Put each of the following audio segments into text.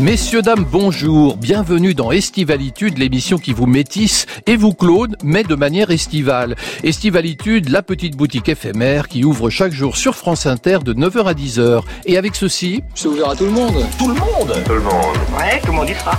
Messieurs, dames, bonjour. Bienvenue dans Estivalitude, l'émission qui vous métisse et vous clone, mais de manière estivale. Estivalitude, la petite boutique éphémère qui ouvre chaque jour sur France Inter de 9h à 10h. Et avec ceci... C'est ouvert à tout le monde. Tout le monde Tout le monde. Ouais, tout le monde y sera.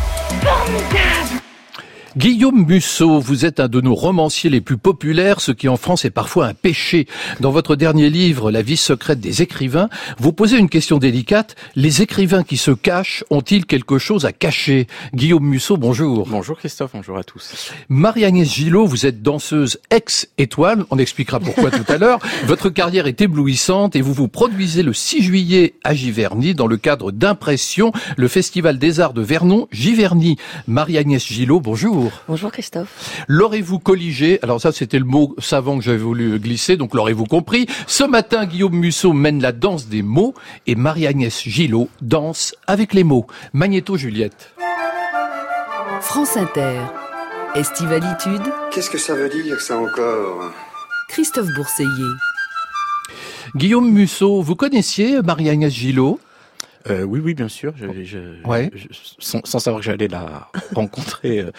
Guillaume Musso, vous êtes un de nos romanciers les plus populaires, ce qui en France est parfois un péché. Dans votre dernier livre, La vie secrète des écrivains, vous posez une question délicate. Les écrivains qui se cachent ont-ils quelque chose à cacher? Guillaume Musso, bonjour. Bonjour Christophe, bonjour à tous. Marie-Agnès Gillot, vous êtes danseuse ex-étoile, on expliquera pourquoi tout à l'heure. Votre carrière est éblouissante et vous vous produisez le 6 juillet à Giverny dans le cadre d'Impression, le Festival des Arts de Vernon, Giverny. Marie-Agnès Gillot, bonjour. Bonjour Christophe. L'aurez-vous colligé? Alors ça, c'était le mot savant que j'avais voulu glisser, donc l'aurez-vous compris Ce matin, Guillaume Musso mène la danse des mots et Marie-Agnès Gillot danse avec les mots. Magnéto Juliette. France Inter. Estivalitude. Qu'est-ce que ça veut dire ça encore? Christophe Bourseiller. Guillaume Musso, vous connaissiez Marie-Agnès Gillot? Euh, oui, oui, bien sûr. Je, je- Ouais. je- sans, sans savoir que j'allais la rencontrer euh,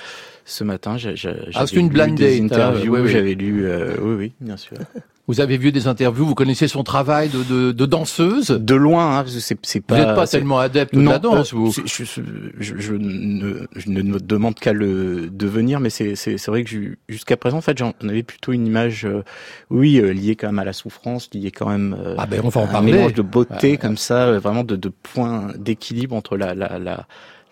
ce matin, Ah, j'avais une lu blind des date, hein, interviews, oui, oui. j'avais lu, euh, oui, oui, bien sûr. Vous avez vu des interviews, vous connaissez son travail de, de, de danseuse? De loin, hein, c'est c'est Vous pas. n'êtes pas tellement adepte de la danse, euh, vous c'est- je, je, je ne, je ne me demande qu'à le devenir, mais c'est vrai que ju- jusqu'à présent, en fait, j'en avais plutôt une image, euh, oui, euh, liée quand même à la souffrance, liée quand même euh, Ah ben, on va en un parler. mélange de beauté comme ça, euh, vraiment de, de points d'équilibre entre la, la, la,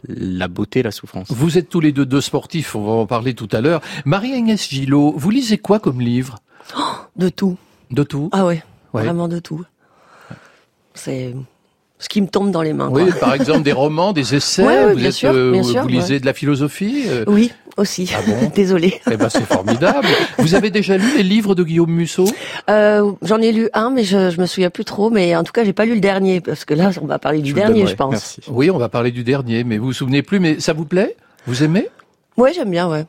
la beauté la souffrance. Vous êtes tous les deux deux sportifs, on va en parler tout à l'heure. Marie-Agnès Gillot, vous lisez quoi comme livre? De tout. De tout? Ah ouais, Ouais. vraiment de tout. C'est ce qui me tombe dans les mains. Oui, par exemple des romans, des essais. Ouais, ouais, vous bien êtes, sûr, euh, bien vous sûr, lisez ouais. de la philosophie. euh, Oui, aussi. Ah bon Désolée. Eh ben c'est formidable. Vous avez déjà lu les livres de Guillaume Musso? Euh, J'en ai lu un, mais je, je me souviens plus trop. Mais en tout cas, j'ai pas lu le dernier parce que là, on va parler du Je dernier, je pense. Merci. Oui, on va parler du dernier, mais vous vous souvenez plus. Mais ça vous plaît? Vous aimez? Ouais, j'aime bien. Ouais.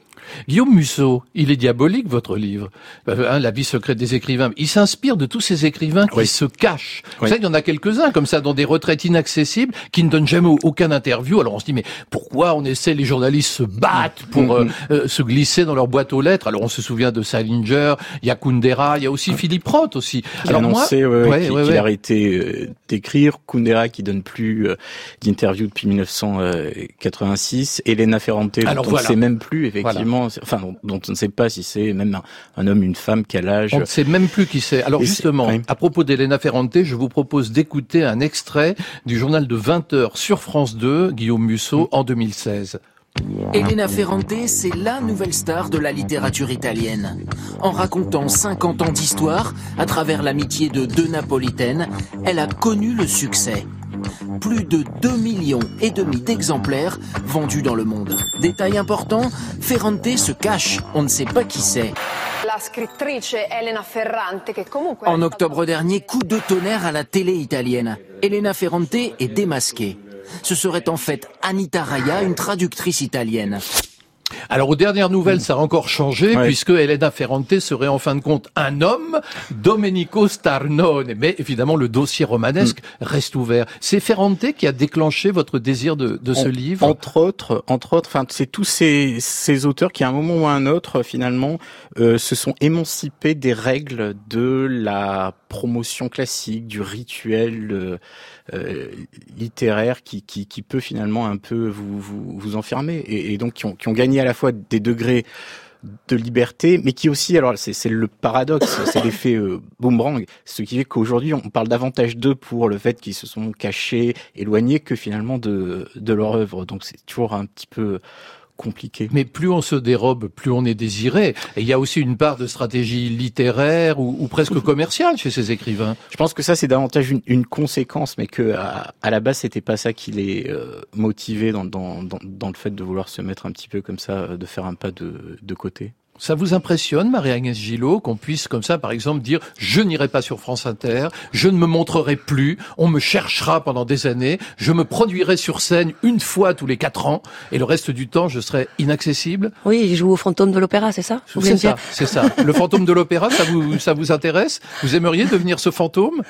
Guillaume Musso, il est diabolique votre livre, Euh, hein, La vie secrète des écrivains. Il s'inspire de tous ces écrivains qui Oui. se cachent. Vous Oui. savez, il y en a quelques-uns comme ça dans des retraites inaccessibles qui ne donnent jamais au- aucun interview. Alors on se dit mais pourquoi on essaie les journalistes se battent pour euh, euh, se glisser dans leur boîte aux lettres? Alors on se souvient de Salinger, il y a Kundera, il y a aussi Philippe Roth aussi. Qui a Alors moi, annoncé ouais, ouais, ouais, qu'il ouais, qu'il ouais. arrêtait euh, d'écrire, Kundera qui donne plus d'interviews depuis 1986, Elena Ferrante dont voilà. on ne sait même plus effectivement, enfin dont, on ne sait pas si c'est même un, un homme, une femme, quel âge. On ne sait même plus qui c'est. Alors Et justement, oui. à propos d'Elena Ferrante, je vous propose d'écouter un extrait du journal de 20 heures sur France 2, Guillaume Musso, en 2016. Elena Ferrante, c'est la nouvelle star de la littérature italienne. En racontant 50 ans d'histoire, à travers l'amitié de deux napolitaines, elle a connu le succès. Plus de 2 millions et demi d'exemplaires vendus dans le monde. Détail important, Ferrante se cache, on ne sait pas qui c'est. La scrittrice Elena Ferrante che comunque En octobre dernier, coup de tonnerre à la télé italienne. Elena Ferrante est démasquée. Ce serait en fait Anita Raya, une traductrice italienne. Alors aux dernières nouvelles, ça a encore changé Ouais. puisque Elena Ferrante serait en fin de compte un homme, Domenico Starnone. Mais évidemment, le dossier romanesque reste ouvert. C'est Ferrante qui a déclenché votre désir de, de ce En- livre? Entre autres, entre autres, enfin, c'est tous ces, ces auteurs qui, à un moment ou à un autre, finalement, euh, se sont émancipés des règles de la promotion classique, du rituel euh, littéraire qui, qui, qui peut finalement un peu vous, vous, vous enfermer, et, donc qui ont, qui ont gagné à la fois des degrés de liberté, mais qui aussi, alors c'est c'est le paradoxe, c'est l'effet euh, boomerang, ce qui fait qu'aujourd'hui on parle davantage d'eux pour le fait qu'ils se sont cachés, éloignés, que finalement de, de leur œuvre. Donc c'est toujours un petit peu compliqué. Mais plus on se dérobe, plus on est désiré. Et il y a aussi une part de stratégie littéraire ou, ou presque commerciale chez ces écrivains. Je pense que ça c'est davantage une, une conséquence, mais que à, à la base c'était pas ça qui les euh, motivait dans, dans, dans, dans le fait de vouloir se mettre un petit peu comme ça, euh, de faire un pas de, de côté. Ça vous impressionne, Marie-Agnès Gillot, qu'on puisse comme ça, par exemple, dire « je n'irai pas sur France Inter, je ne me montrerai plus, on me cherchera pendant des années, je me produirai sur scène une fois tous les quatre ans, et le reste du temps, je serai inaccessible? Oui, il joue au fantôme de l'opéra, c'est ça? C'est ça, c'est ça. Le fantôme de l'opéra, ça vous, ça vous intéresse? Vous aimeriez devenir ce fantôme?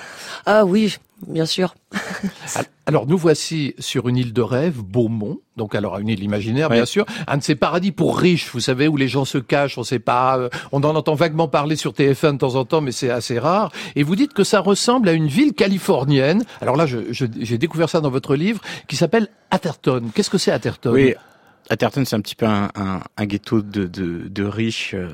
Ah oui, bien sûr. Alors nous voici sur une île de rêve, Beaumont, donc alors une île imaginaire Ouais. bien sûr, un de ces paradis pour riches, vous savez, où les gens se cachent, on sait pas, euh, on en entend vaguement parler sur TF1 de temps en temps, mais c'est assez rare. Et vous dites que ça ressemble à une ville californienne. Alors là, je- je- j'ai découvert ça dans votre livre, qui s'appelle Atherton. Qu'est-ce que c'est Atherton? Oui, Atherton, c'est un petit peu un, un- un ghetto de, de, de riches euh,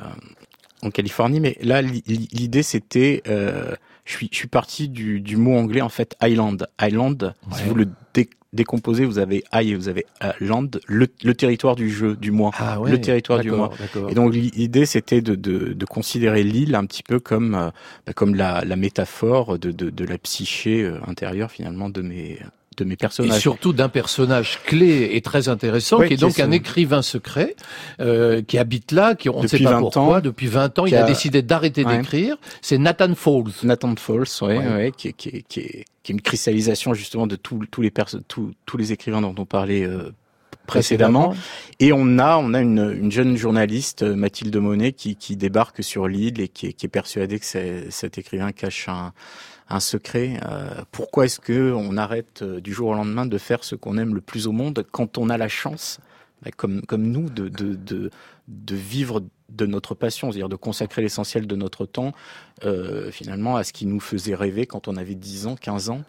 en Californie, mais là, li- li- l'idée, c'était, euh, je suis, je suis parti du, du mot anglais, en fait, island. Island, si vous le dé- décomposez, vous avez I et vous avez euh, land, le, le territoire du jeu, du mois. Ah ouais, le territoire du mois. Et donc l'i- l'idée c'était de, de, de considérer l'île un petit peu comme euh, bah, comme la, la métaphore de, de, de la psyché euh, intérieure finalement de mes de mes Et surtout d'un personnage clé et très intéressant, Oui, qui est donc un écrivain secret, euh, qui habite là, qui on ne sait pas 20 pourquoi, ans, depuis 20 ans, il a, a- décidé d'arrêter Ouais. d'écrire. C'est Nathan Falls. Nathan Falls, ouais, Ouais. ouais, qui, est, qui, est, qui, est, qui est une cristallisation justement de tous tous les tous les écrivains dont on parlait euh, précédemment. Et on a on a une, une jeune journaliste euh, Mathilde Monet qui, qui débarque sur l'île et qui est, qui est persuadée que cet écrivain cache un un secret. Euh, pourquoi est-ce que on arrête euh, du jour au lendemain de faire ce qu'on aime le plus au monde quand on a la chance, bah, comme comme nous, de de de, de vivre de notre passion, c'est-à-dire de consacrer l'essentiel de notre temps euh, finalement à ce qui nous faisait rêver quand on avait 10 ans, 15 ans.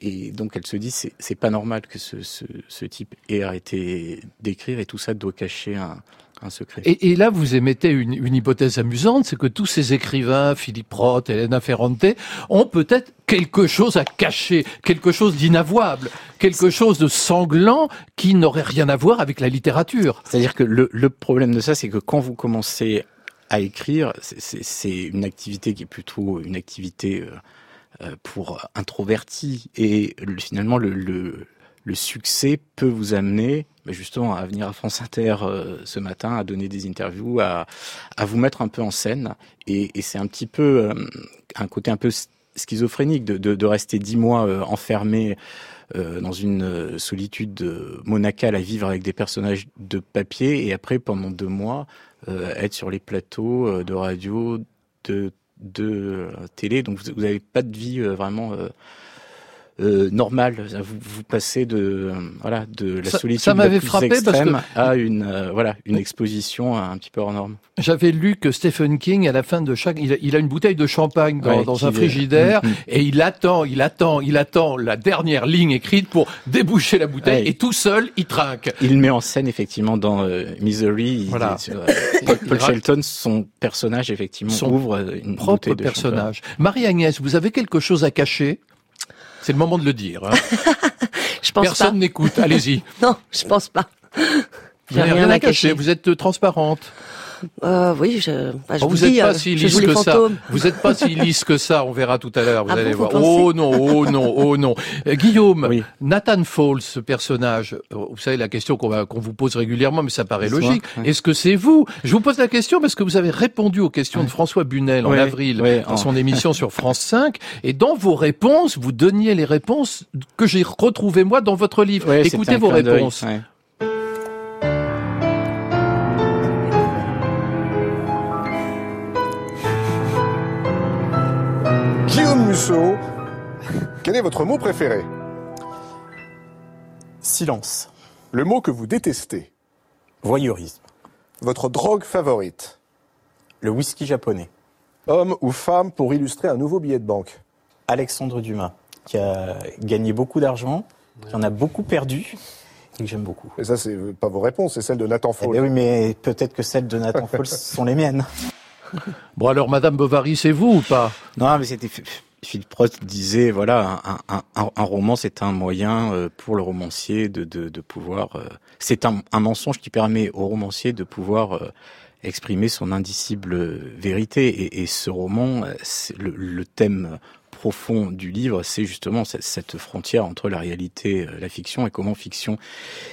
Et donc elle se dit c'est pas normal que ce, ce, ce type ait arrêté d'écrire et tout ça doit cacher un, un secret. Et, et là, vous émettez une, une hypothèse amusante, c'est que tous ces écrivains, Philippe Roth, Elena Ferrante, ont peut-être quelque chose à cacher, quelque chose d'inavouable, quelque chose de sanglant qui n'aurait rien à voir avec la littérature. C'est-à-dire que le, le problème de ça, c'est que quand vous commencez à écrire, c'est- une activité qui est plutôt une activité euh, euh, pour introvertis. Et le- finalement, le, le, le succès peut vous amener bah, justement à venir à France Inter euh, ce matin, à donner des interviews, à, à vous mettre un peu en scène. Et, et c'est un petit peu euh, un côté un peu schizophrénique de, de, de rester dix mois euh, enfermé euh, dans une euh, solitude euh, monacale à vivre avec des personnages de papier et après pendant deux mois être sur les plateaux de radio, de, de télé. Donc vous n'avez pas de vie vraiment euh, euh, normale. Vous, vous passez de euh, voilà de la Ça- solitude ça m'avait parce que- extrême à une euh, voilà une exposition un petit peu hors norme. J'avais lu que Stephen King, à la fin de chaque, il a, il a une bouteille de champagne dans, Ouais, dans qui- un frigidaire Mm, mm. et il attend, il attend, il attend la dernière ligne écrite pour déboucher la bouteille Ouais. et tout seul, il trinque. Il met en scène effectivement dans euh, Misery. il Voilà. euh, Paul, Paul Shelton, son personnage effectivement Son ouvre euh, une Propre de personnage. Marie-Agnès, vous avez quelque chose à cacher? C'est le moment de le dire. hein. Je pense Personne n'écoute. Allez-y. Non, je pense pas. Vous n'avez rien rien à cacher. Vous êtes transparente. Euh, oui, je, bah, je Oh, vous, vous n'êtes dis, pas euh, si lisse que ça. Vous n'êtes pas si lisse que ça. On verra tout à l'heure. Vous Ah allez bon, voir. Oh non, oh non, oh non. Euh, Guillaume, Oui. Nathan Falls, ce personnage. euh, Vous savez la question qu'on va qu'on vous pose régulièrement, mais ça paraît logique. ouais. Est-ce que c'est vous? Je vous pose la question parce que vous avez répondu aux questions de François Bunel en avril ouais, dans son émission sur France 5, et dans vos réponses, vous donniez les réponses que j'ai retrouvées moi dans votre livre. Écoutez vos réponses. Guillaume Musso, quel est votre mot préféré? Silence. Le mot que vous détestez Voyeurisme. Votre drogue favorite Le whisky japonais. Homme ou femme pour illustrer un nouveau billet de banque Alexandre Dumas, qui a gagné beaucoup d'argent, qui en a beaucoup perdu, et que j'aime beaucoup. Et ça, c'est pas vos réponses, c'est celle de Nathan Eh Faull. ben oui, mais peut-être que celles de Nathan Falls sont les miennes. Bon alors, Madame Bovary, c'est vous ou pas? Non, mais c'était Philippe Roth disait voilà un, roman c'est un moyen euh, pour le romancier de, de, pouvoir euh, c'est un, mensonge qui permet au romancier de pouvoir euh, exprimer son indicible vérité. Et, ce roman le thème profond du livre, c'est justement cette, frontière entre la réalité, euh, la fiction, et comment fiction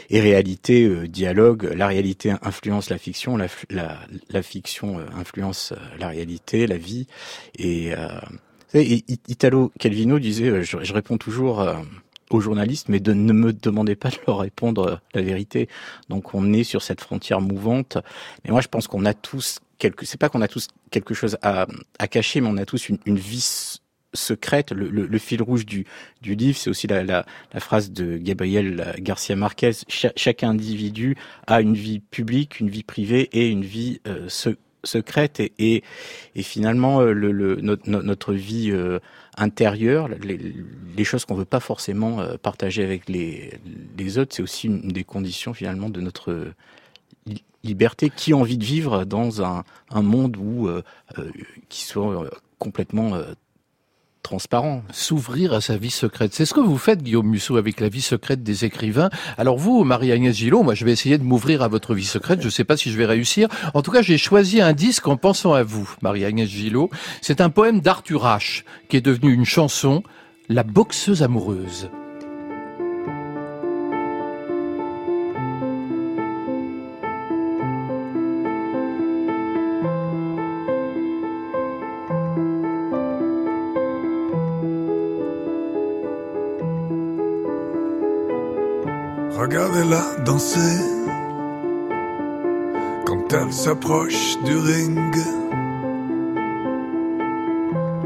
et réalité euh, dialoguent. La réalité influence la fiction, la, la, la fiction euh, influence la réalité, la vie. Et, euh, et Italo Calvino disait, je, je réponds toujours aux journalistes, mais de, ne me demandez pas de leur répondre la vérité. Donc on est sur cette frontière mouvante. Mais moi, je pense qu'on a tous quelque, c'est pas qu'on a tous quelque chose à, à cacher, mais on a tous une, une vie secrète. Le, le, le, fil rouge du, du livre, c'est aussi la, la, la, phrase de Gabriel Garcia Marquez. chaque individu a une vie publique, une vie privée et une vie euh, secrète. Et, et, finalement, euh, le, le, notre, notre vie euh, intérieure, les, les choses qu'on veut pas forcément euh, partager avec les, les autres, c'est aussi une des conditions finalement de notre liberté. Qui a envie de vivre dans un, un monde où euh, qui soit complètement transparent. S'ouvrir à sa vie secrète. C'est ce que vous faites, Guillaume Musso, avec la vie secrète des écrivains. Alors vous, Marie-Agnès Gillot, moi je vais essayer de m'ouvrir à votre vie secrète. Je ne sais pas si je vais réussir. En tout cas, j'ai choisi un disque en pensant à vous, Marie-Agnès Gillot. C'est un poème d'Arthur H, qui est devenu une chanson, La boxeuse amoureuse. Regardez-la danser. Quand elle s'approche du ring.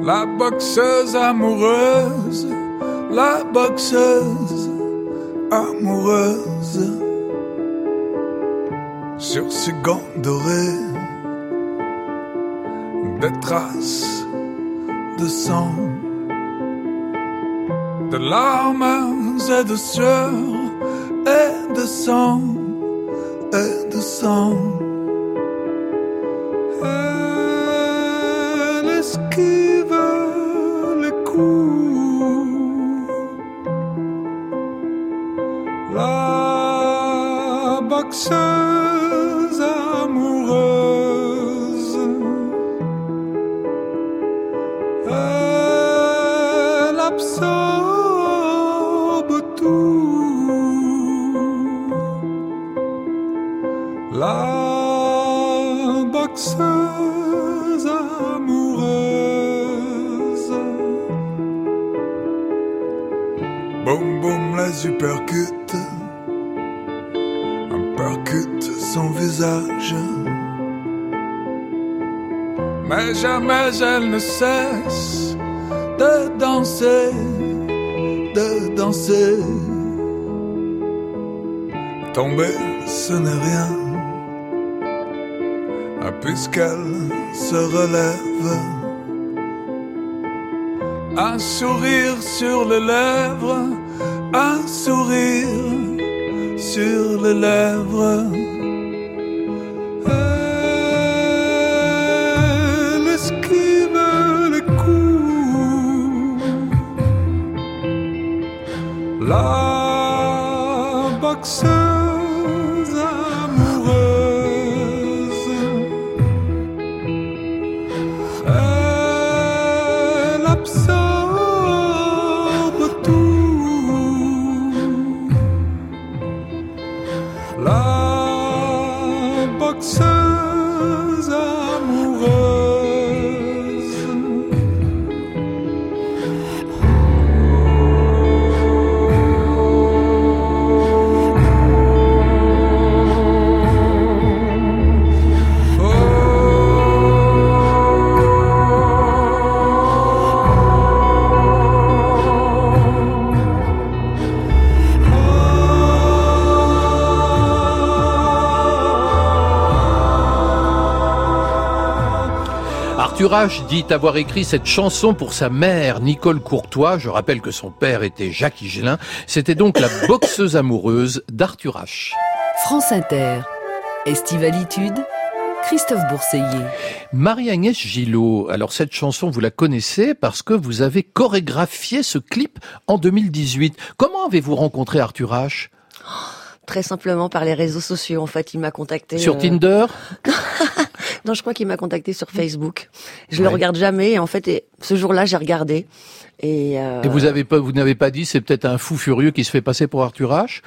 La boxeuse amoureuse, la boxeuse amoureuse. Sur ses gants dorés, des traces de sang, de larmes et de sueur et de sang, et de sang. La boxeuse amoureuse. Boum boum les uppercuts. Un percute son visage. Mais jamais elle ne cesse de danser, de danser. Tomber, ce n'est rien puisqu'elle se relève. Un sourire sur les lèvres, un sourire sur les lèvres. Arthur H dit avoir écrit cette chanson pour sa mère, Nicole Courtois. Je rappelle que son père était Jacques Higelin. C'était donc la boxeuse amoureuse d'Arthur H. France Inter. Estivalitude. Christophe Bourseiller. Marie-Agnès Gillot, alors cette chanson, vous la connaissez parce que vous avez chorégraphié ce clip en 2018. Comment avez-vous rencontré Arthur H? Très simplement par les réseaux sociaux. En fait, il m'a contacté. Sur euh, Tinder? Non, je crois qu'il m'a contacté sur Facebook. Je le regarde jamais. Et en fait, et ce jour-là, j'ai regardé. Et, euh, Et vous avez pas, vous n'avez pas dit c'est peut-être un fou furieux qui se fait passer pour Arthur H?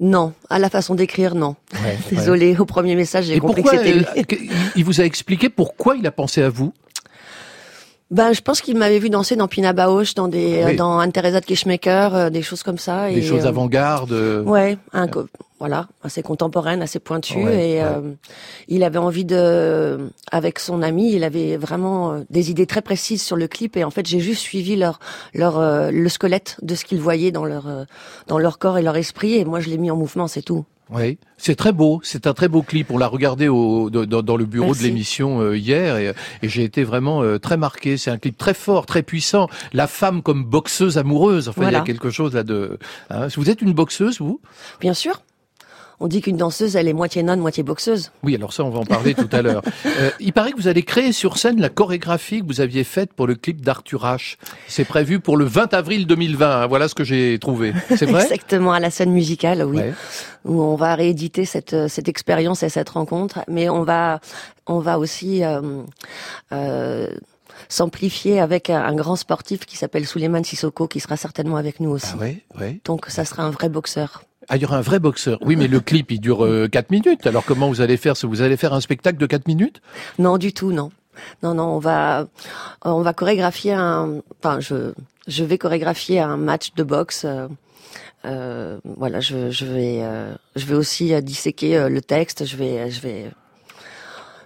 Non, à la façon d'écrire, non. Ouais, Désolé, au premier message, j'ai compris pourquoi que c'était lui. euh, il vous a expliqué pourquoi il a pensé à vous? Ben, je pense qu'il m'avait vu danser dans Pina Bausch, dans des, Oui. euh, dans Anne-Thérèse de Kishmaker, euh, des choses comme ça. Des et, choses euh, avant-garde. euh, Ouais, un voilà, assez contemporaine, assez pointue. Ouais, et ouais. euh, il avait envie de, avec son ami, il avait vraiment des idées très précises sur le clip. Et en fait, j'ai juste suivi leur, leur, euh, le squelette de ce qu'ils voyaient dans leur, euh, dans leur corps et leur esprit. Et moi, je l'ai mis en mouvement, c'est tout. Oui, c'est très beau, c'est un très beau clip. On l'a regardé au, dans, dans- le bureau Merci. de l'émission euh, hier et, et j'ai été vraiment euh, très marqué. C'est un clip très fort, très puissant. La femme comme boxeuse amoureuse. Enfin, il y a quelque chose là de. hein. Vous êtes une boxeuse, vous? Bien sûr. On dit qu'une danseuse, elle est moitié nonne, moitié boxeuse. Oui, alors ça, on va en parler tout à l'heure. Euh, il paraît que vous allez créer sur scène la chorégraphie que vous aviez faite pour le clip d'Arthur H. C'est prévu pour le 20 avril 2020. hein. Voilà ce que j'ai trouvé. C'est vrai? Exactement, à la scène musicale, oui. Ouais. Où on va rééditer cette, euh, cette expérience et cette rencontre. Mais on va, on va aussi, euh, euh, s'amplifier avec un, un grand sportif qui s'appelle Souleymane Sissoko, qui sera certainement avec nous aussi. Ah ouais, ouais. Donc ça sera un vrai boxeur. Ah, il y aura un vrai boxeur. Oui, mais le clip, il dure 4 minutes. Alors comment vous allez faire Vous allez faire un spectacle de 4 minutes? Non, du tout, non. Non, non, on va, on va chorégraphier un, enfin, je, je vais chorégraphier un match de boxe. euh, euh, voilà, je, je vais, euh, je vais aussi euh, disséquer euh, le texte. Je vais, je vais.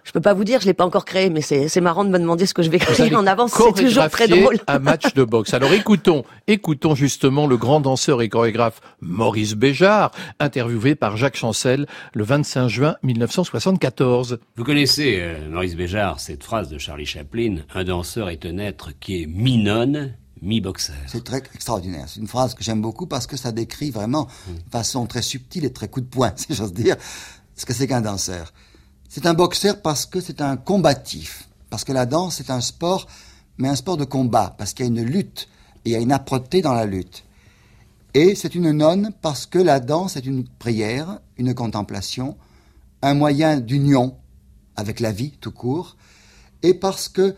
Je peux pas vous dire, je l'ai pas encore créé, mais c'est c'est marrant de me demander ce que je vais créer en avance. C'est toujours très drôle. un match de boxe. Alors écoutons, écoutons justement le grand danseur et chorégraphe Maurice Béjart, interviewé par Jacques Chancel le 25 juin 1974. Vous connaissez, euh, Maurice Béjart, cette phrase de Charlie Chaplin Un danseur est un être qui est mi-nonne, mi-boxeur. C'est très extraordinaire. C'est une phrase que j'aime beaucoup parce que ça décrit vraiment de façon très subtile et très coup de poing, si j'ose dire, ce que c'est qu'un danseur. C'est un boxeur parce que c'est un combatif. Parce que la danse, c'est un sport, mais un sport de combat. Parce qu'il y a une lutte. Et il y a une âpreté dans la lutte. Et c'est une nonne parce que la danse est une prière, une contemplation, un moyen d'union avec la vie tout court. Et parce que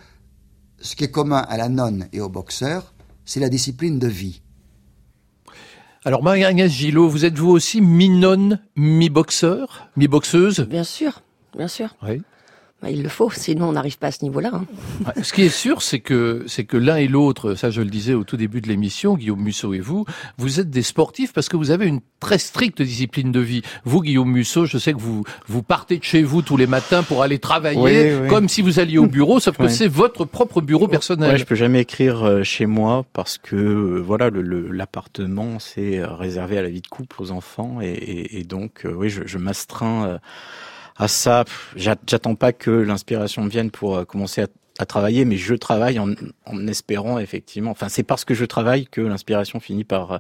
ce qui est commun à la nonne et au boxeur, c'est la discipline de vie. Alors Marie-Agnès Gillot, vous êtes vous aussi mi-nonne, mi-boxeur, mi-boxeuse? Bien sûr, bien sûr. Oui. Bah, il le faut, sinon on n'arrive pas à ce niveau-là. hein. Ouais, Ce qui est sûr, c'est que c'est que l'un et l'autre, ça je le disais au tout début de l'émission, Guillaume Musso et vous, vous êtes des sportifs parce que vous avez une très stricte discipline de vie. Vous, Guillaume Musso, je sais que vous vous partez de chez vous tous les matins pour aller travailler, Oui, oui. comme si vous alliez au bureau, sauf que Ouais. c'est votre propre bureau personnel. Ouais, je peux jamais écrire euh, chez moi parce que euh, voilà, le- le- l'appartement c'est euh, réservé à la vie de couple, aux enfants, et, et- et donc euh, oui, je, je m'astreins euh, à ça. Pff, j'a- J'attends pas que l'inspiration vienne pour euh, commencer à, à travailler, mais je travaille en, en espérant effectivement. Enfin, c'est parce que je travaille que l'inspiration finit par euh,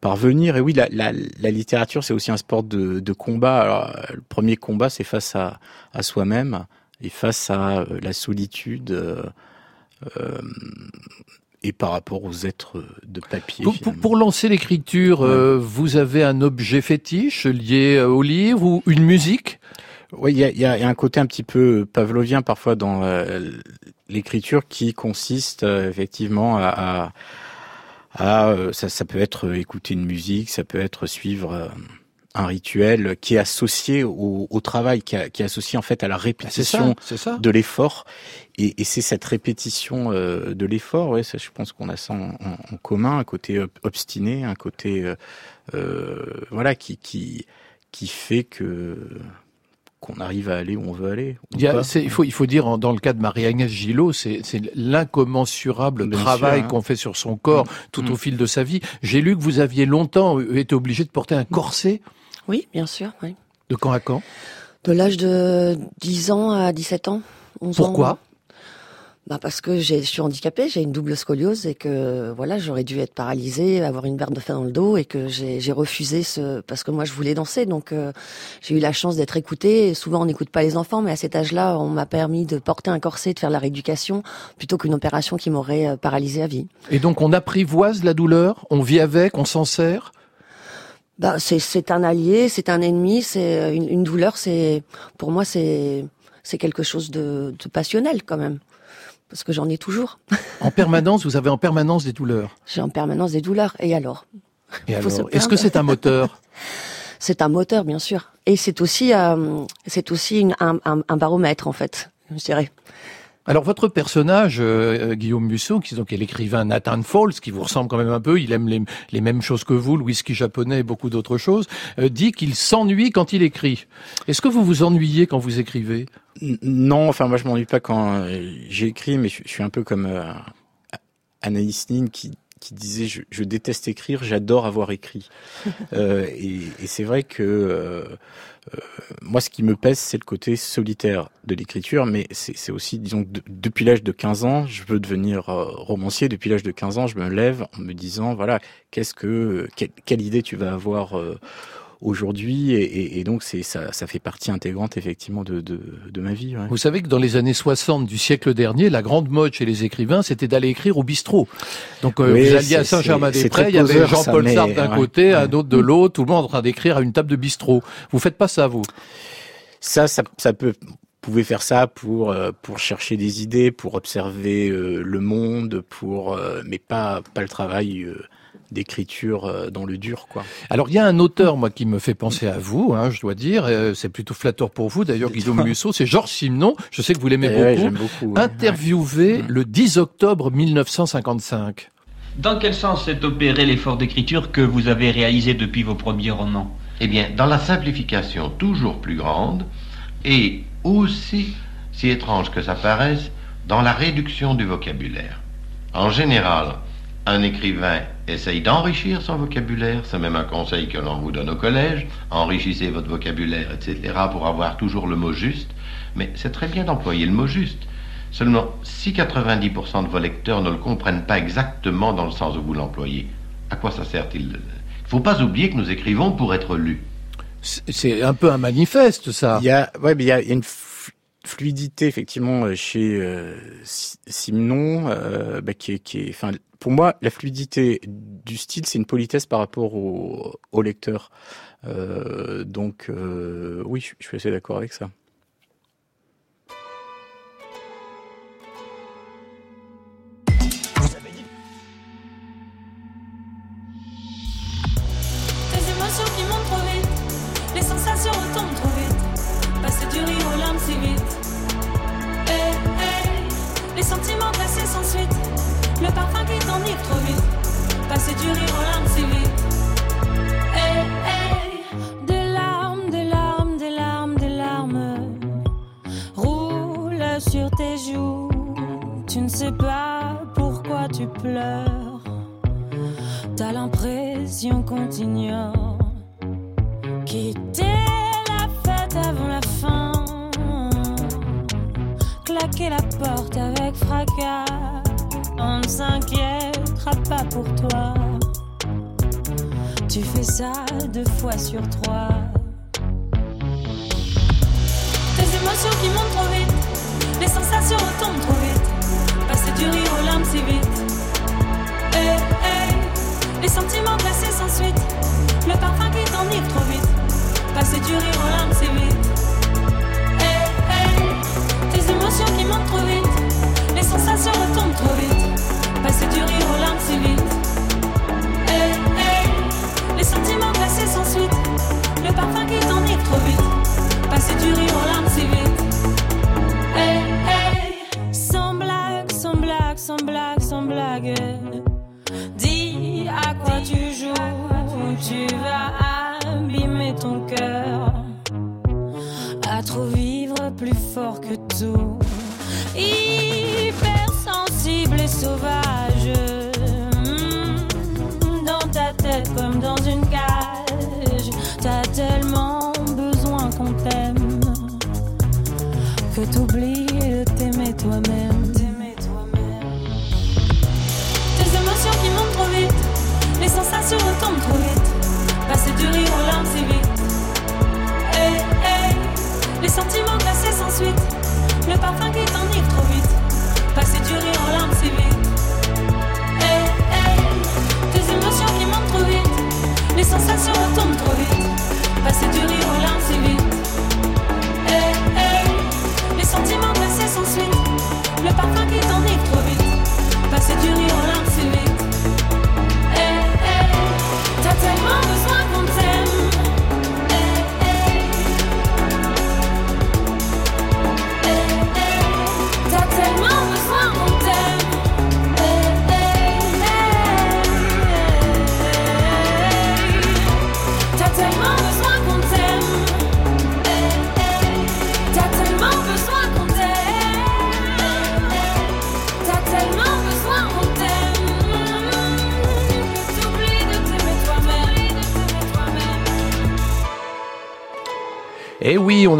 par venir. Et oui, la, la, la littérature c'est aussi un sport de, de combat. Alors, euh, le premier combat c'est face à, à soi-même et face à la solitude. euh, euh, et par rapport aux êtres de papier. Pour, pour- pour lancer l'écriture, euh, vous avez un objet fétiche lié au livre ou une musique? Oui, il y a, y a- y a un côté un petit peu pavlovien parfois dans euh, l'écriture qui consiste euh, effectivement à, à, à, euh, ça, ça peut être écouter une musique, ça peut être suivre un rituel qui est associé au, au travail, qui, a- qui est associé en fait à la répétition c'est ça. de l'effort. Et, et c'est cette répétition euh, de l'effort, ouais, ça, je pense qu'on a ça en, en- commun, un côté ob- obstiné, un côté euh, voilà qui qui qui fait que qu'on arrive à aller où on veut aller. Il, y a- pas. c'est- il faut, il faut dire, dans le cas de Marie-Agnès Gillot, c'est c'est l'incommensurable travail hein. qu'on fait sur son corps tout au fil de sa vie. J'ai lu que vous aviez longtemps euh, été obligé de porter un corset. Oui, bien sûr. Oui. De quand à quand? De l'âge de 10 ans à 17 ans. 11 Pourquoi? ans. Bah parce que je suis handicapée, j'ai une double scoliose et que voilà, j'aurais dû être paralysée, avoir une barre de fer dans le dos et que j'ai refusé ce parce que moi je voulais danser donc euh, j'ai eu la chance d'être écoutée. Et souvent on n'écoute pas les enfants, mais à cet âge-là, on m'a permis de porter un corset, de faire la rééducation plutôt qu'une opération qui m'aurait euh, paralysée à vie. Et donc on apprivoise la douleur, on vit avec, on s'en sert? Bah, c'est c'est un allié, c'est un ennemi, c'est euh, une, une douleur. C'est pour moi c'est c'est quelque chose de, de passionnel quand même parce que j'en ai toujours. En permanence, vous avez en permanence des douleurs. J'ai en permanence des douleurs. Et alors Et alors, est-ce que c'est un moteur? C'est un moteur, bien sûr. Et c'est aussi, euh, c'est aussi une- un, un- un baromètre, en fait, je dirais. Alors votre personnage, euh, Guillaume Musso, qui donc est l'écrivain Nathan Falls, qui vous ressemble quand même un peu, il aime les, mêmes choses que vous, le whisky japonais et beaucoup d'autres choses, euh, dit qu'il s'ennuie quand il écrit. Est-ce que vous vous ennuyez quand vous écrivez? Non, enfin moi je m'ennuie pas quand euh, j'écris, mais je, je suis un peu comme euh, Anaïs Nin qui qui disait je, je déteste écrire, j'adore avoir écrit. Euh, et et c'est vrai que euh, euh, moi, ce qui me pèse, c'est le côté solitaire de l'écriture, mais c'est aussi, disons, de- depuis l'âge de 15 ans, je veux devenir romancier. Depuis l'âge de 15 ans, je me lève en me disant, voilà, qu'est-ce que, quelle, quelle idée tu vas avoir euh, aujourd'hui, et, et- et donc c'est ça, ça fait partie intégrante effectivement de, de, de ma vie. ouais. Vous savez que dans les années 60 du siècle dernier, la grande mode chez les écrivains, c'était d'aller écrire au bistrot. Donc euh, Oui, vous alliez à Saint-Germain-des-Prés, il y avait Jean-Paul Sartre d'un ouais, côté, un autre de l'autre, tout le monde en train d'écrire à une table de bistrot. Vous faites pas ça, vous? Ça, ça, ça peut vous pouvez faire ça pour euh, pour chercher des idées, pour observer euh, le monde, pour euh, mais pas pas le travail euh, d'écriture euh, dans le dur quoi. Alors il y a un auteur moi qui me fait penser à vous, hein, je dois dire, euh, c'est plutôt flatteur pour vous d'ailleurs Guillaume Musso, c'est Georges Simenon, je sais que vous l'aimez Eh ouais, beaucoup, j'aime beaucoup, ouais. interviewé le 10 octobre 1955. Dans quel sens s'est opéré l'effort d'écriture que vous avez réalisé depuis vos premiers romans? Eh bien, dans la simplification toujours plus grande et aussi, si étrange que ça paraisse, dans la réduction du vocabulaire. En général, un écrivain essaye d'enrichir son vocabulaire, c'est même un conseil que l'on vous donne au collège, enrichissez votre vocabulaire, etc., pour avoir toujours le mot juste, mais c'est très bien d'employer le mot juste. Seulement, si 90% de vos lecteurs ne le comprennent pas exactement dans le sens où vous l'employez, à quoi ça sert-il Il ne faut pas oublier que nous écrivons pour être lus. C'est un peu un manifeste ça. Il y a ouais mais il y a, une fluidité effectivement euh, chez euh, Si- Simenon euh, bah, qui est qui est enfin pour moi la fluidité du style c'est une politesse par rapport au, au lecteur. Euh, donc euh, oui je suis assez d'accord avec ça. Le parfum qui t'enivre trop vite. Passer du rire aux larmes si vite. Hey, hey, des larmes, des larmes, des larmes, des larmes roulent sur tes joues. Tu ne sais pas pourquoi tu pleures. T'as l'impression qu'on t'ignore. Quitter la fête avant la Claquer la porte avec fracas. On ne s'inquiétera pas pour toi. Tu fais ça deux fois sur trois. Tes émotions qui montent trop vite. Les sensations retombent trop vite. Passer du rire aux larmes si vite. Hey, hey, les sentiments glacés sans suite, le parfum qui t'enivre trop vite, passer du rire aux larmes si vite. Qui trop vite, les sensations retombent trop vite, passer du rire aux larmes si vite. Hey, hey, les sentiments glacés sans suite, le parfum qui t'enivre trop vite, passer du rire aux larmes si vite. Hey, sans blague, sans blague, sans blague, sans blague. Dis à quoi tu joues, tu vas abîmer ton cœur. À trop vivre plus fort que survive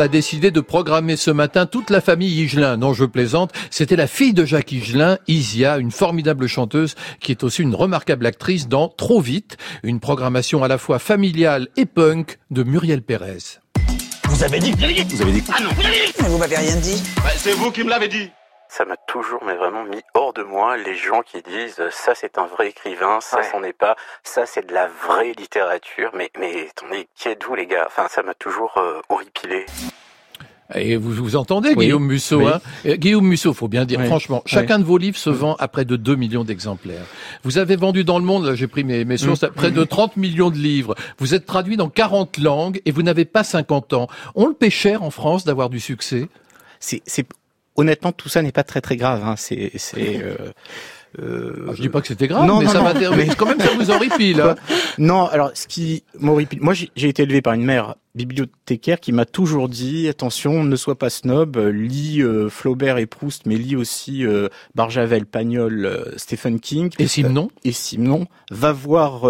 a décidé de programmer ce matin toute la famille Higelin. Non, je plaisante. C'était la fille de Jacques Higelin, Isia, une formidable chanteuse qui est aussi une remarquable actrice dans Trop vite, une programmation à la fois familiale et punk de Muriel Pérez. Vous avez dit Vous avez dit Ah non, mais vous m'avez rien dit. C'est vous qui me l'avez dit Ça m'a toujours, mais vraiment mis hors de moi les gens qui disent euh, ça c'est un vrai écrivain, ça c'en est pas, ça c'est de la vraie littérature. Mais mais attendez, qui êtes-vous les gars? Enfin, ça m'a toujours euh, horripilé. Et vous vous entendez, Oui. Guillaume Musso Oui. hein? Euh, Guillaume Musso, faut bien dire, Oui. franchement, Oui. chacun de vos livres se vend à près de 2 millions d'exemplaires. Vous avez vendu dans le monde, là j'ai pris mes, mes sources, Mm. à près de 30 millions de livres. Vous êtes traduit dans 40 langues et vous n'avez pas 50 ans. On le paie cher en France d'avoir du succès? C'est honnêtement tout ça n'est pas très très grave. Hein. C'est c'est euh, euh, Ah, Je dis pas que c'était grave, Non, mais non, ça non, mais- Quand même, ça vous horripile. hein. Non, alors ce qui m'horripile, moi j'ai été élevé par une mère bibliothécaire qui m'a toujours dit attention, ne sois pas snob, lis euh, Flaubert et Proust, mais lis aussi euh, Barjavel, Pagnol, euh, Stephen King Et Simon et Simon. Va voir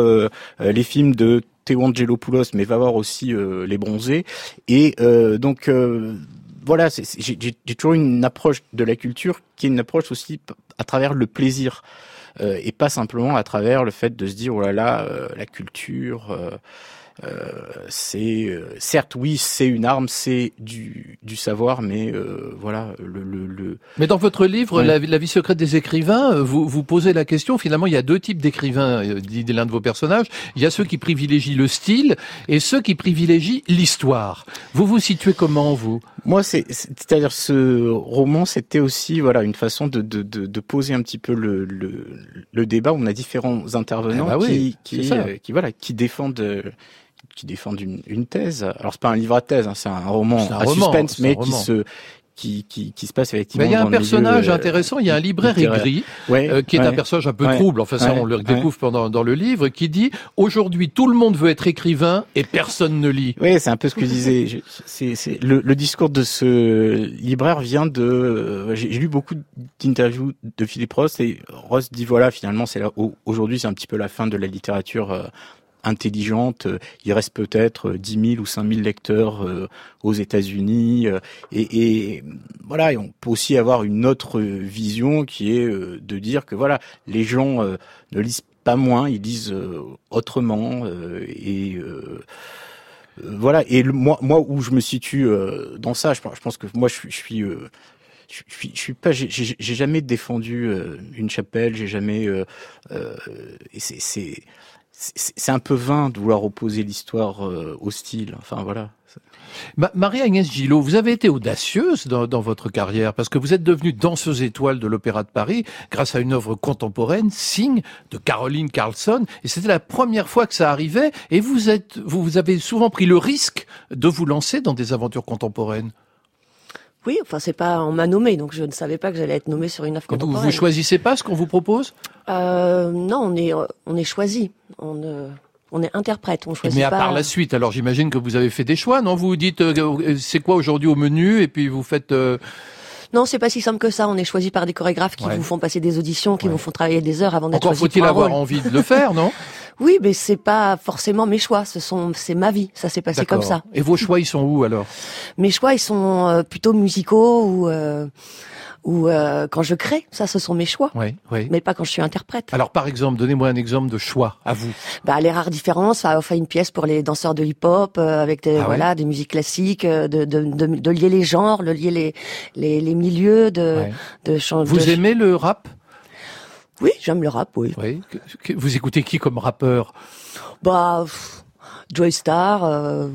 les films de Théo Angelopoulos, mais va voir aussi Les Bronzés. Et euh, donc euh, voilà, j'ai toujours une approche de la culture qui est une approche aussi à travers le plaisir. Euh, et pas simplement à travers le fait de se dire oh là là euh, la culture euh, c'est euh, certes oui c'est une arme c'est du, du savoir mais euh, voilà le, le, le Mais dans votre livre, la, la vie secrète des écrivains, euh, vous, vous posez la question, finalement, il y a deux types d'écrivains, euh, dit l'un de vos personnages. Il y a ceux qui privilégient le style et ceux qui privilégient l'histoire. Vous vous situez comment, vous? Moi, c'est, c'est- c'est-à-dire ce roman, c'était aussi voilà une façon de, de, de, de poser un petit peu le, le, le débat. On a différents intervenants Eh bah oui, qui, qui, euh, qui voilà qui défendent euh, qui défendent une, une thèse. Alors c'est pas un livre à thèse, hein, c'est un roman un à roman, suspense, mais qui se qui, qui, qui se passe effectivement. Mais il y a un personnage milieu, euh, intéressant, il y a un libraire aigri, Ouais, euh, qui est un personnage un peu Ouais, trouble, enfin ça on le découvre pendant, dans le livre, qui dit « Aujourd'hui, tout le monde veut être écrivain et personne ne lit Oui, c'est un peu ce que je disais. Je- c'est, le, le discours de ce libraire vient de. euh, J'ai, lu beaucoup d'interviews de Philippe Ross et Ross dit voilà, finalement, c'est là. au- Aujourd'hui, c'est un petit peu la fin de la littérature. euh, intelligente, Euh, il reste peut-être euh, 10 000 ou 5 000 lecteurs euh, aux États-Unis, euh, et, et voilà, et on peut aussi avoir une autre euh, vision qui est euh, de dire que voilà, les gens euh, ne lisent pas moins, ils lisent euh, autrement, euh, et euh, euh, voilà. Et le- moi, moi où je me situe euh, dans ça, je, pense- je que moi, je je suis, euh, je suis, je suis pas, j'ai- jamais défendu euh, une chapelle, j'ai jamais. euh, euh, c'est, c'est, un peu vain de vouloir opposer l'histoire euh, au style. Enfin voilà. Ma- Marie-Agnès Gillot, vous avez été audacieuse dans, dans votre carrière parce que vous êtes devenue danseuse étoile de l'Opéra de Paris grâce à une œuvre contemporaine, Signe, de Caroline Carlson. Et c'était la première fois que ça arrivait. Et vous êtes, vous avez souvent pris le risque de vous lancer dans des aventures contemporaines. Oui, enfin c'est pas, on m'a nommé, donc je ne savais pas que j'allais être nommée sur une œuvre Vous, contemporaine. vous choisissez pas ce qu'on vous propose? Euh, non, on est, euh, on est choisi. On, euh, on est interprète. On choisit Mais à pas. part la suite, alors j'imagine que vous avez fait des choix, non? Vous dites, euh, euh, c'est quoi aujourd'hui au menu? Et puis vous faites... Non, c'est pas si simple que ça. On est choisi par des chorégraphes qui Ouais. vous font passer des auditions, qui vous font travailler des heures avant d'être Encore choisi faut-il pour un avoir rôle. envie de le faire, non Oui, mais c'est pas forcément mes choix. Ce sont, c'est ma vie. Ça s'est passé comme ça. Et vos choix, ils sont où alors Mes choix, ils sont euh, plutôt musicaux ou euh, ou euh, quand je crée. Ça, ce sont mes choix. Oui, oui. Mais pas quand je suis interprète. Alors par exemple, donnez-moi un exemple de choix à vous. Bah, les rares différences, a fait une pièce pour les danseurs de hip-hop euh, avec des Ah ouais voilà des musiques classiques, euh, de, de, de, de lier les genres, de lier les les, les de Ouais. de Vous de- aimez le rap? Oui, j'aime le rap, oui. Vous écoutez qui comme rappeur? Bah, pff, Joy Star, euh,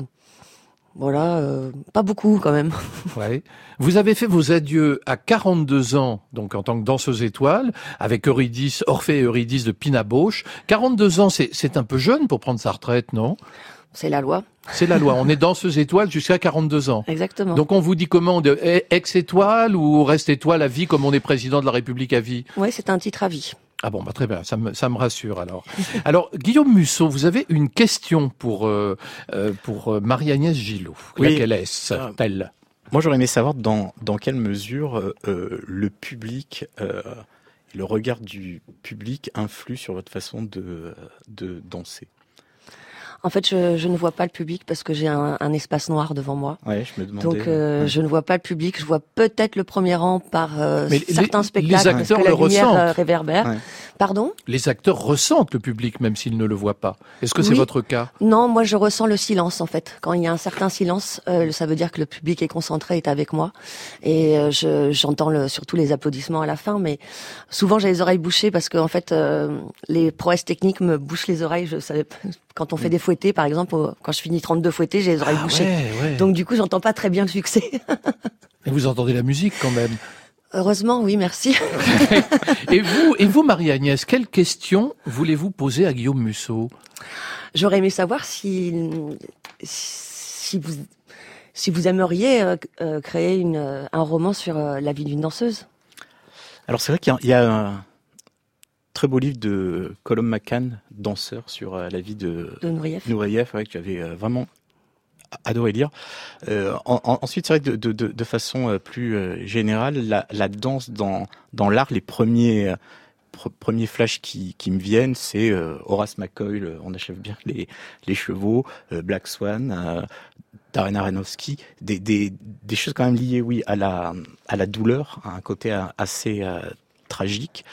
voilà, euh, pas beaucoup quand même. Ouais. Vous avez fait vos adieux à 42 ans, donc en tant que danseuse étoile, avec Eurydice, Orphée et Eurydice de Pina Bausch. 42 ans, c'est un peu jeune pour prendre sa retraite, non? C'est la loi. C'est la loi. On est danseuse étoile jusqu'à 42 ans. Exactement. Donc on vous dit comment de eh, ex-étoile ou reste étoile à vie comme on est président de la République à vie? Ouais, c'est un titre à vie. Ah bon, bah très bien, ça me, ça me rassure alors. Alors, Guillaume Musso, vous avez une question pour, euh, euh, pour euh, Marie-Agnès Gillot. Oui. Laquelle est-elle Moi, j'aurais aimé savoir dans, dans quelle mesure euh, le public, euh, le regard du public influe sur votre façon de, de danser. En fait, je, je ne vois pas le public parce que j'ai un, un espace noir devant moi. Ouais, je me demandais. Donc, euh, ouais. je ne vois pas le public. Je vois peut-être le premier rang par euh, les- certains les spectacles parce acteurs que la le lumière ressentent. euh, réverbère. Ouais. Pardon? Les acteurs ressentent le public même s'ils ne le voient pas. Est-ce que c'est votre cas? Non, moi je ressens le silence en fait. Quand il y a un certain silence, euh, ça veut dire que le public est concentré, est avec moi, et euh, je- j'entends le, surtout les applaudissements à la fin. Mais souvent j'ai les oreilles bouchées parce que en fait euh, les prouesses techniques me bouchent les oreilles. Je savais pas- quand on fait des fouettés, par exemple, quand je finis 32 fouettés, j'ai les oreilles Ah bouchées. ouais, ouais. Donc du coup, j'entends pas très bien le succès. Et vous entendez la musique quand même. Heureusement, oui, merci. Et vous, et vous, Marie-Agnès, quelle question voulez-vous poser à Guillaume Musso? J'aurais aimé savoir si si vous si vous aimeriez euh, euh, créer une, euh, un roman sur euh, la vie d'une danseuse. Alors c'est vrai qu'il y a- il y, a un très beau livre de Colum McCann, danseur, sur euh, la vie de, De Nourieff. Ouais, que j'avais euh, vraiment adoré lire. Euh, en- en- ensuite, c'est vrai que de, de, de, de façon plus générale, la, la danse dans, dans l'art, les premiers, pr- premiers flashs qui, qui me viennent, c'est euh, Horace McCoy, le- on achève bien les, les chevaux, euh, Black Swan, euh, Darren Aronofsky, des, des, des choses quand même liées, oui, à la, à la douleur, à un côté assez tragique.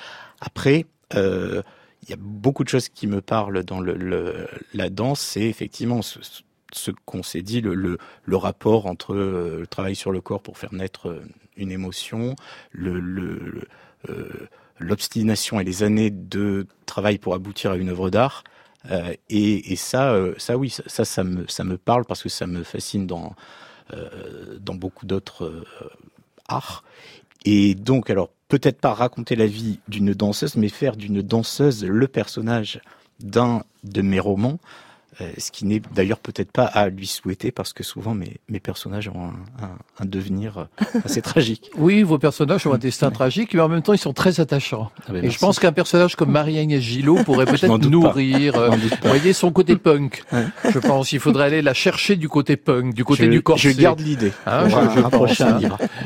Après, euh, il y a beaucoup de choses qui me parlent dans la danse, c'est effectivement ce, qu'on s'est dit, le, rapport entre euh, le travail sur le corps pour faire naître euh, une émotion, euh, l'obstination et les années de travail pour aboutir à une œuvre d'art. Euh, et, ça, euh, ça oui, ça, ça, me, parle parce que ça me fascine dans, euh, beaucoup d'autres euh, arts. Et donc, alors, peut-être pas raconter la vie d'une danseuse, mais faire d'une danseuse le personnage d'un de mes romans, ce qui n'est d'ailleurs peut-être pas à lui souhaiter, parce que souvent mes, mes personnages ont un, un, un devenir euh, assez tragique. Oui, vos personnages ont un destin tragique, mais en même temps, ils sont très attachants. Ah ben, Et merci. je pense qu'un personnage comme Marie-Agnès Gillot pourrait peut-être nourrir, euh, vous voyez, son côté punk. Je pense qu'il faudrait aller la chercher du côté punk, du côté Je- du corset. je garde l'idée Hein, je, je pense, hein.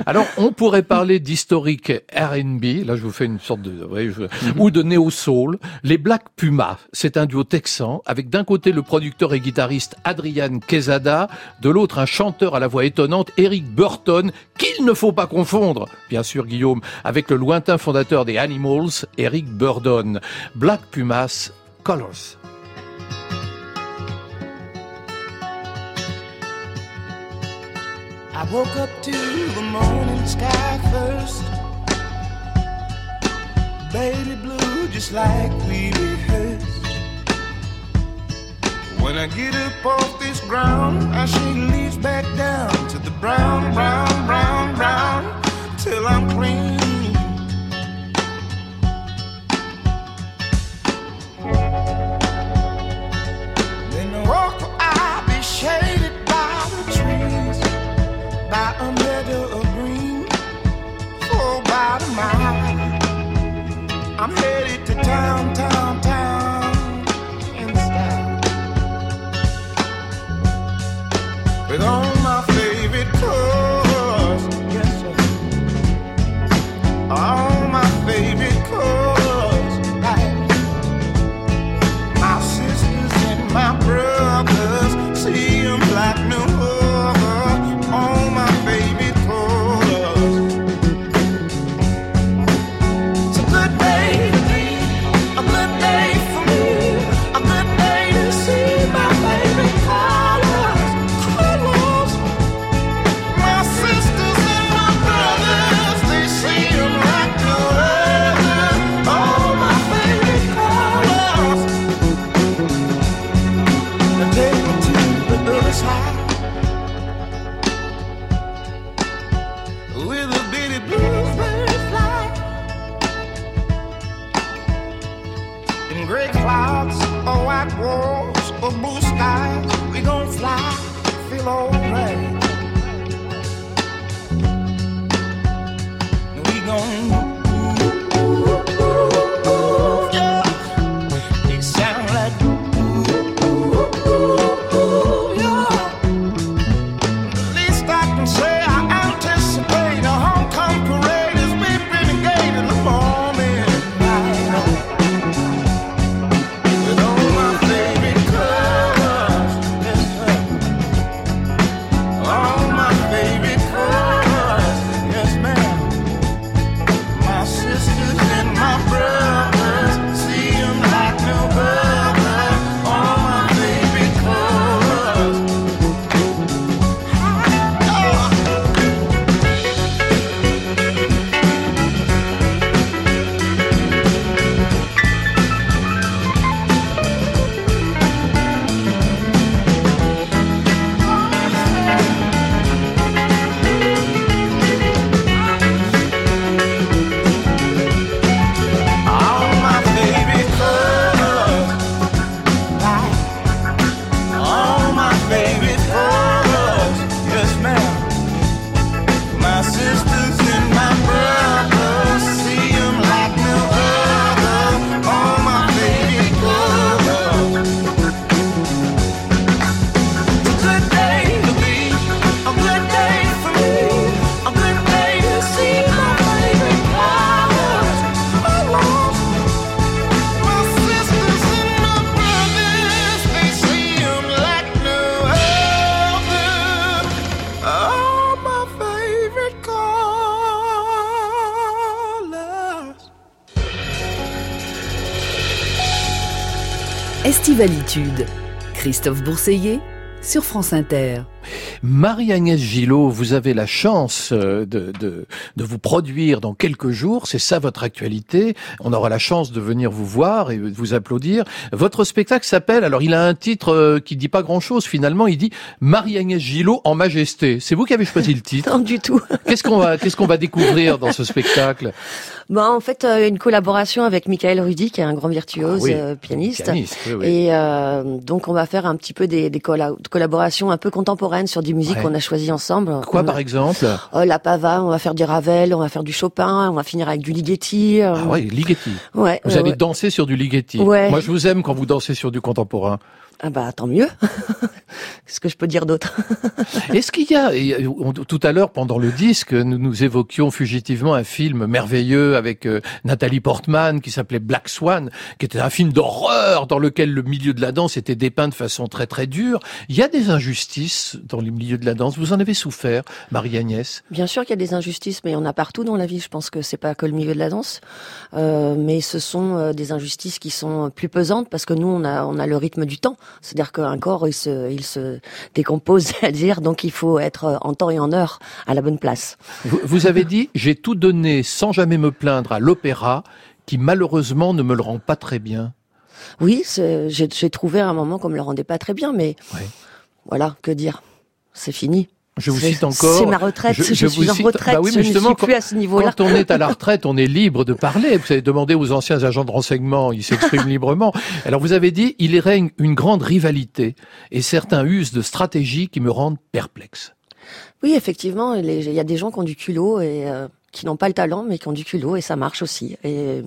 Alors, on pourrait parler d'historique R&B. Là, je vous fais une sorte de, ouais, je- Mhm. ou de néo soul. Les Black Pumas, c'est un duo texan avec d'un côté le producteur et guitariste Adrian Quesada, de l'autre un chanteur à la voix étonnante Eric Burton, qu'il ne faut pas confondre, bien sûr Guillaume, avec le lointain fondateur des Animals, Eric Burdon. Black Pumas, Colors. I woke up to the morning sky first. Baby blue, just like we. When I get up off this ground, I shake leaves back down to the brown, brown, brown, brown, till I'm clean. Then Estivalitude. Christophe Bourseiller sur France Inter. Marie-Agnès Gillot, vous avez la chance euh, de, de, de vous produire dans quelques jours, c'est ça votre actualité. On aura la chance de venir vous voir et de vous applaudir. Votre spectacle s'appelle, alors il a un titre euh, qui dit pas grand-chose finalement, il dit Marie-Agnès Gillot en majesté. C'est vous qui avez choisi le titre Non du tout. Qu'est-ce qu'on va, qu'est-ce qu'on va découvrir dans ce spectacle? Bah, en fait, euh, une collaboration avec Michael Rudy, qui est un grand virtuose Ah oui, euh, pianiste. pianiste, oui, oui. Et euh, donc, on va faire un petit peu des, des colla- collaborations un peu contemporaines sur des musiques Ouais. qu'on a choisies ensemble. Quoi On par a- exemple Oh, la Pava, on va faire du Ravel, on va faire du Chopin, on va finir avec du Ligeti. euh, Ah ouais, Ligeti. Ouais, Vous allez danser sur du Ligeti. Ouais. Moi je vous aime quand vous dansez sur du contemporain. Ah bah tant mieux. Qu'est-ce que je peux dire d'autre? Est-ce qu'il y a, tout à l'heure pendant le disque, nous, nous évoquions fugitivement un film merveilleux avec euh, Nathalie Portman qui s'appelait Black Swan, qui était un film d'horreur dans lequel le milieu de la danse était dépeint de façon très très dure. Il y a des injustices dans les milieux de la danse. Vous en avez souffert, Marie-Agnès? Bien sûr qu'il y a des injustices, mais il y en a partout dans la vie. Je pense que c'est pas que le milieu de la danse, Euh, mais ce sont euh, des injustices qui sont plus pesantes parce que nous, on a, on a le rythme du temps. C'est-à-dire qu'un corps, il se, il se décompose, à dire, donc il faut être euh, en temps et en heure à la bonne place. vous, vous avez dit, j'ai tout donné sans jamais me plaindre à l'opéra, qui malheureusement ne me le rend pas très bien. Oui, j'ai trouvé à un moment qu'on me le rendait pas très bien, mais voilà, que dire? C'est fini. Je vous cite encore. C'est ma retraite. Je, vous suis en cite- retraite. Bah oui, je ne suis plus à ce niveau-là. Quand on est à la retraite, on est libre de parler. Vous avez demandé aux anciens agents de renseignement, ils s'expriment librement. Alors vous avez dit, il y règne une grande rivalité et certains usent de stratégies qui me rendent perplexe. Oui, effectivement, il y a des gens qui ont du culot et euh, qui n'ont pas le talent, mais qui ont du culot et ça marche aussi. Et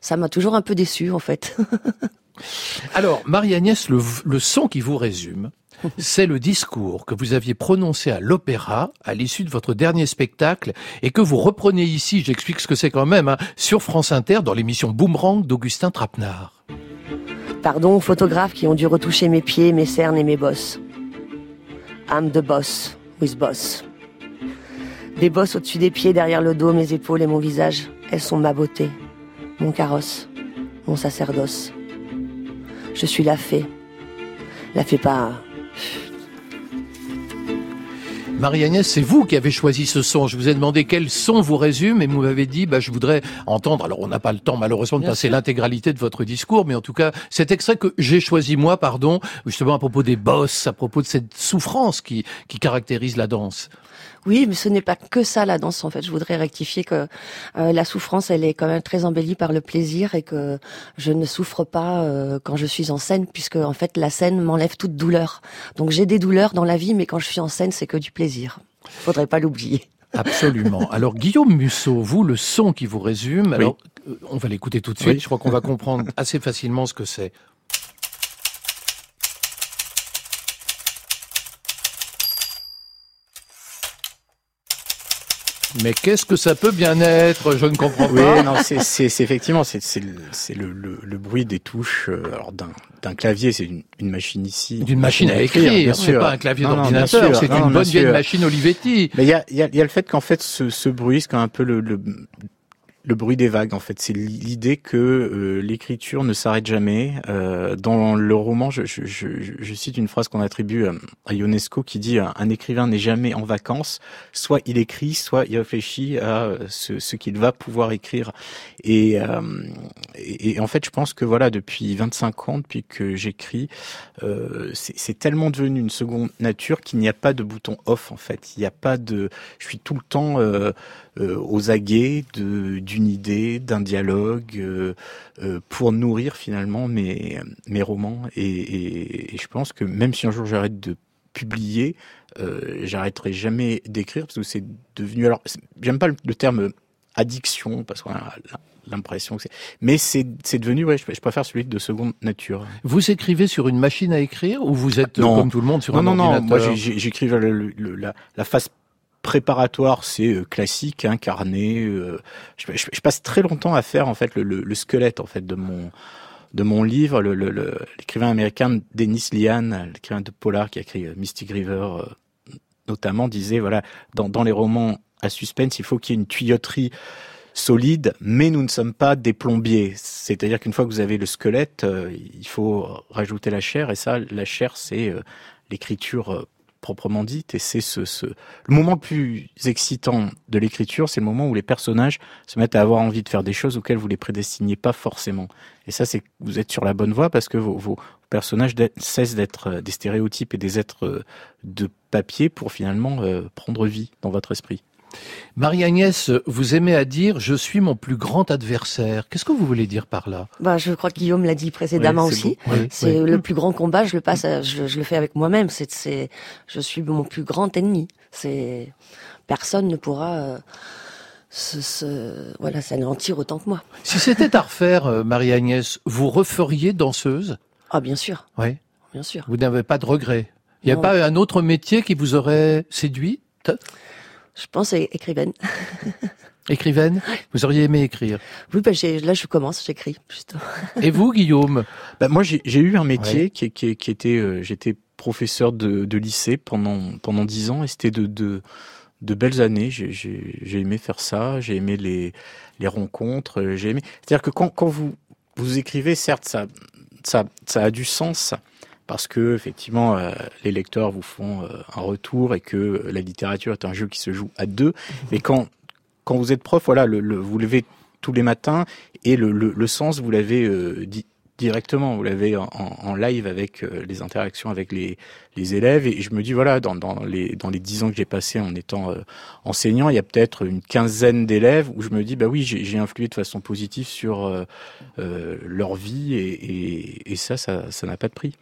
ça m'a toujours un peu déçu en fait. Alors, Marie-Agnès, le, le son qui vous résume, c'est le discours que vous aviez prononcé à l'opéra à l'issue de votre dernier spectacle et que vous reprenez ici, j'explique ce que c'est quand même, hein, sur France Inter dans l'émission Boomerang d'Augustin Trapenard. Pardon aux photographes qui ont dû retoucher mes pieds, mes cernes et mes bosses. I'm the boss with boss? Des bosses au-dessus des pieds, derrière le dos, mes épaules et mon visage. Elles sont ma beauté, mon carrosse, mon sacerdoce. Je suis la fée. La fée pas. Marie-Agnès, c'est vous qui avez choisi ce son. Je vous ai demandé quel son vous résume et vous m'avez dit, bah, je voudrais entendre. Alors, on n'a pas le temps, malheureusement, de Bien passer l'intégralité de votre discours, mais en tout cas, cet extrait que j'ai choisi moi, pardon, justement à propos des bosses, à propos de cette souffrance qui, qui caractérise la danse. Oui, mais ce n'est pas que ça la danse en fait. Je voudrais rectifier que euh, la souffrance, elle est quand même très embellie par le plaisir et que je ne souffre pas euh, quand je suis en scène, puisque en fait la scène m'enlève toute douleur. Donc j'ai des douleurs dans la vie, mais quand je suis en scène, c'est que du plaisir. Faudrait pas l'oublier. Absolument. Alors, Guillaume Musso, vous, le son qui vous résume, alors, euh, on va l'écouter tout de suite. Oui. Je crois qu'on va comprendre assez facilement ce que c'est. Mais qu'est-ce que ça peut bien être? Je ne comprends Oui, pas. non, c'est c'est- c'est effectivement c'est c'est le, c'est le, le, bruit des touches euh, alors d'un d'un clavier, c'est une, une machine ici. D'une machine à écrire, bien c'est sûr. pas un clavier bien d'ordinateur, c'est une bonne bien vieille machine Olivetti. Mais il y a, y, a, y a le fait qu'en fait ce, ce bruit, c'est un peu le, le, le bruit des vagues. En fait, c'est l'idée que euh, l'écriture ne s'arrête jamais. Euh, dans le roman, je, je, je, je cite une phrase qu'on attribue à, à Ionesco qui dit un, un écrivain n'est jamais en vacances. Soit il écrit, soit il réfléchit à ce, ce qu'il va pouvoir écrire. Et, euh, et, et en fait, je pense que voilà, depuis 25 ans, depuis que j'écris, euh, c'est tellement devenu une seconde nature qu'il n'y a pas de bouton off en fait. Il n'y a pas de, je suis tout le temps euh, euh, aux aguets d'une idée, d'un dialogue euh, euh, pour nourrir finalement mes mes romans. Et, et, et je pense que même si un jour j'arrête de publier, euh, j'arrêterai jamais d'écrire parce que c'est devenu. Alors, j'aime pas le, terme addiction parce qu'on a l'impression que c'est. Mais c'est devenu. Ouais, je, préfère celui de seconde nature. Vous écrivez sur une machine à écrire ou vous êtes, euh, Non. comme tout le monde, sur non, un non, non. ordinateur Moi, j'écris le- le- le- la, la phase préparatoire, c'est euh, classique, hein, euh, je, passe très longtemps à faire en fait le, le- le squelette en fait de mon de mon livre. L'écrivain américain Dennis Lian, l'écrivain de polar qui a écrit euh, Mystic River notamment, disait voilà dans, dans les romans à suspense, il faut qu'il y ait une tuyauterie solides, mais nous ne sommes pas des plombiers. C'est-à-dire qu'une fois que vous avez le squelette, il faut rajouter la chair, et ça, la chair, c'est l'écriture proprement dite, et c'est ce, le moment le plus excitant de l'écriture, c'est le moment où les personnages se mettent à avoir envie de faire des choses auxquelles vous les prédestiniez pas forcément. Et ça, c'est vous êtes sur la bonne voie parce que vos, personnages cessent d'être euh, des stéréotypes et des êtres euh, de papier pour finalement euh, prendre vie dans votre esprit. Marie-Agnès, vous aimez à dire « je suis mon plus grand adversaire ». Qu'est-ce que vous voulez dire par là? Bah, je crois que Guillaume l'a dit précédemment Oui, aussi. Oui, c'est oui. le plus grand combat. Je le passe, à- je, je le fais avec moi-même. C'est, c'est, je suis mon plus grand ennemi. C'est personne ne pourra euh, se, se- voilà, s'anéantir autant que moi. Si c'était à refaire, euh, Marie-Agnès, vous referiez danseuse? Ah, bien sûr, Oui. bien sûr. Vous n'avez pas de regrets? Il n'y a Non. pas un autre métier qui vous aurait séduit? Je pense écrivaine. Écrivaine? Vous auriez aimé écrire? Oui, bah, j'ai, là, je commence, j'écris justement. Et vous, Guillaume? Bah, moi, j'ai j'ai eu un métier Ouais. qui, qui, qui était, euh, j'étais professeur de, de lycée pendant pendant dix ans et c'était de, de de belles années. J'ai- J'ai j'ai aimé faire ça, j'ai aimé les les rencontres, j'ai aimé. C'est-à-dire que quand quand vous vous écrivez, certes, ça ça ça a du sens parce que effectivement euh, les lecteurs vous font euh, un retour et que euh, la littérature est un jeu qui se joue à deux. Mais quand quand vous êtes prof, voilà, le, le- vous levez tous les matins et le, le, le sens vous l'avez euh, di- directement, vous l'avez en, en- live avec les interactions avec les, les élèves. Et je me dis voilà, dans, dans les dans les dix ans que j'ai passé en étant euh, enseignant, il y a peut-être une quinzaine d'élèves où je me dis bah oui, j'ai influé de façon positive sur leur vie et, et, et ça, ça ça n'a pas de prix.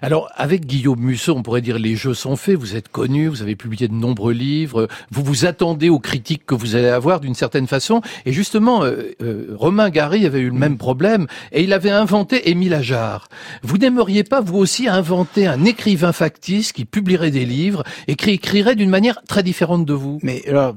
Alors, avec Guillaume Musso, on pourrait dire les jeux sont faits, vous êtes connu, vous avez publié de nombreux livres, vous vous attendez aux critiques que vous allez avoir d'une certaine façon. Et justement, euh, euh, Romain Gary avait eu le même problème et il avait inventé Émile Ajar. Vous n'aimeriez pas, vous aussi, inventer un écrivain factice qui publierait des livres et qui écrirait d'une manière très différente de vous? Mais alors,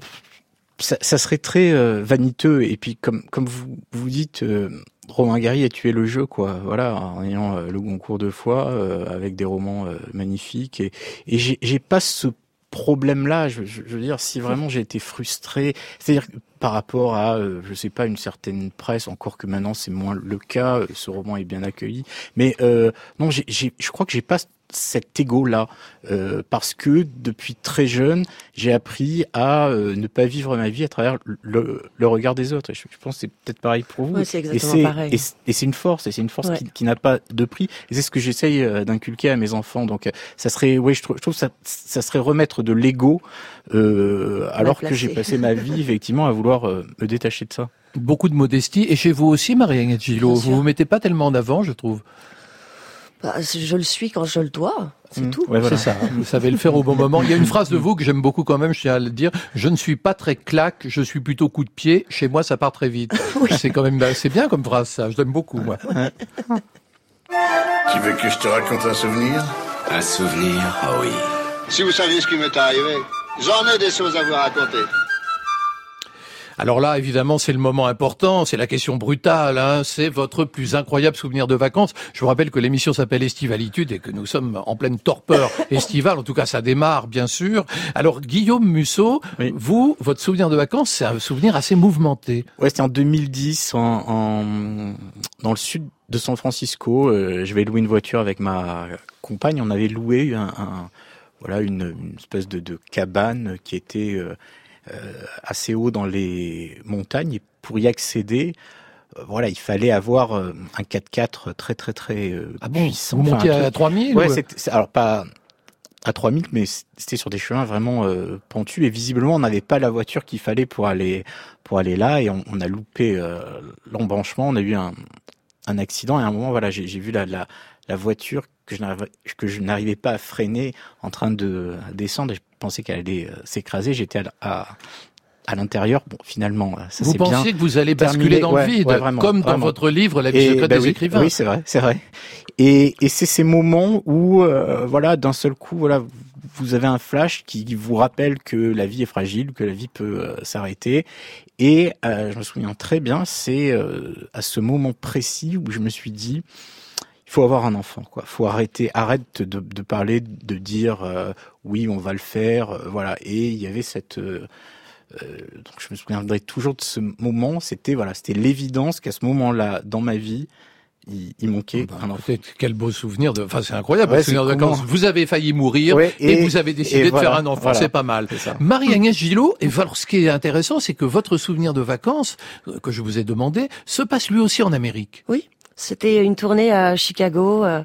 ça, ça serait très euh, vaniteux et puis comme comme vous vous dites euh, Romain Gary a tué le jeu quoi. Voilà en ayant euh, le Goncourt deux fois euh, avec des romans euh, magnifiques. Et et j'ai pas ce problème là je, je, je veux dire si vraiment j'ai été frustré c'est-à-dire par rapport à euh, je sais pas une certaine presse encore que maintenant c'est moins le cas ce roman est bien accueilli. Mais euh, non je crois que j'ai pas cet ego là euh, parce que depuis très jeune j'ai appris à euh, ne pas vivre ma vie à travers le, le regard des autres. Et je, je pense que c'est peut-être pareil pour vous. Ouais, c'est et exactement c'est pareil. et c'est- et c'est une force, et c'est une force Ouais. qui, qui n'a pas de prix. Et c'est ce que j'essaye euh, d'inculquer à mes enfants. Donc euh, ça serait, oui, je trouve, je trouve ça, ça serait remettre de l'ego euh, alors que j'ai passé ma vie effectivement à vouloir euh, me détacher de ça. Beaucoup de modestie. Et chez vous aussi, Marie-Agnès Gillot, vous vous mettez pas tellement en avant, je trouve. Bah, je le suis quand je le dois, c'est Mmh. tout. Ouais, voilà. C'est ça, vous savez le faire au bon moment. Il y a une phrase de vous que j'aime beaucoup quand même, je tiens à le dire. Je ne suis pas très claque, je suis plutôt coup de pied. Chez moi, ça part très vite. C'est quand même, c'est bien comme phrase ça. Je l'aime beaucoup, moi. Tu veux que je te raconte un souvenir? Un souvenir Ah oui. Si vous saviez ce qui m'est arrivé, j'en ai des choses à vous raconter. Alors là, évidemment, c'est le moment important, c'est la question brutale, hein. c'est votre plus incroyable souvenir de vacances. Je vous rappelle que l'émission s'appelle Estivalitude et que nous sommes en pleine torpeur estivale, en tout cas ça démarre bien sûr. Alors Guillaume Musso, vous, votre souvenir de vacances, c'est un souvenir assez mouvementé. Ouais, c'était en 2010 en, en- dans le sud de San Francisco. Euh, je vais louer une voiture avec ma compagne. On avait loué un, un- voilà une, une espèce de, de cabane qui était euh, assez haut dans les montagnes. Et pour y accéder, euh, voilà, il fallait avoir euh, un 4x4 très très très euh, Ah bon puissant. Vous Enfin, à truc- 3000 Ouais, ou- c'était- c'est- alors pas à 3000, mais c'était sur des chemins vraiment euh, pentus et visiblement on n'avait pas la voiture qu'il fallait pour aller pour aller là et on, on a loupé euh, l'embranchement, on a eu un, un accident et à un moment voilà j'ai j'ai vu la, la la voiture que je n'arrivais pas à freiner en train de descendre et je pensais qu'elle allait euh, s'écraser, j'étais à, à à l'intérieur, bon, finalement, euh, ça Vous bien. pensiez que vous allez terminé. basculer dans Ouais, le vide, ouais, vraiment, comme dans votre livre La vie Et, secrète bah des oui, écrivains. Oui, c'est vrai, c'est vrai. Et, et c'est ces moments où, euh, voilà, d'un seul coup, voilà, vous avez un flash qui vous rappelle que la vie est fragile, que la vie peut euh, s'arrêter. Et euh, je me souviens très bien, c'est euh, à ce moment précis où je me suis dit, faut avoir un enfant, quoi. Faut arrêter, arrête de, de parler, de dire euh, oui, on va le faire, euh, voilà. Et il y avait cette euh, Euh, donc je me souviendrai toujours de ce moment. C'était voilà, c'était l'évidence qu'à ce moment-là dans ma vie, il, il manquait un enfant. Quel beau souvenir de. Enfin, c'est incroyable. Ouais, souvenir de vacances. Vous avez failli mourir Ouais, et, et- vous avez décidé de voilà, faire un enfant. voilà. C'est pas mal. Marie-Agnès Gillot. Et alors, ce qui est intéressant, c'est que votre souvenir de vacances euh, que je vous ai demandé se passe lui aussi en Amérique. Oui, c'était une tournée à Chicago euh,